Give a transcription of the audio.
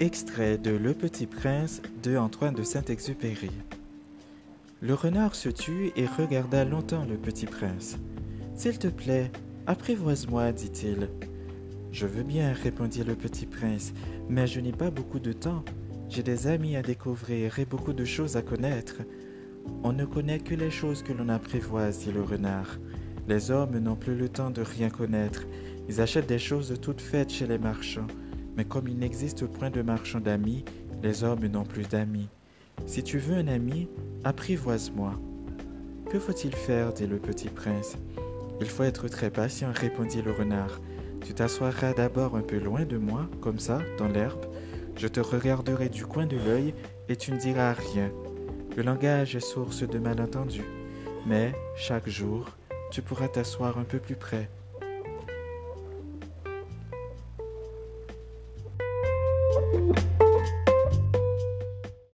Extrait de Le Petit Prince de Antoine de Saint-Exupéry. Le renard se tut et regarda longtemps le petit prince. S'il te plaît, apprivoise-moi, dit-il. Je veux bien, répondit le petit prince, mais je n'ai pas beaucoup de temps. J'ai des amis à découvrir et beaucoup de choses à connaître. On ne connaît que les choses que l'on apprivoise, dit le renard. Les hommes n'ont plus le temps de rien connaître. Ils achètent des choses toutes faites chez les marchands. Mais comme il n'existe point de marchands d'amis, les hommes n'ont plus d'amis. Si tu veux un ami, apprivoise-moi. Que faut-il faire dit le petit prince. Il faut être très patient, répondit le renard. Tu t'assoiras d'abord un peu loin de moi, comme ça, dans l'herbe. Je te regarderai du coin de l'œil et tu ne diras rien. Le langage est source de malentendus. Mais, chaque jour, tu pourras t'asseoir un peu plus près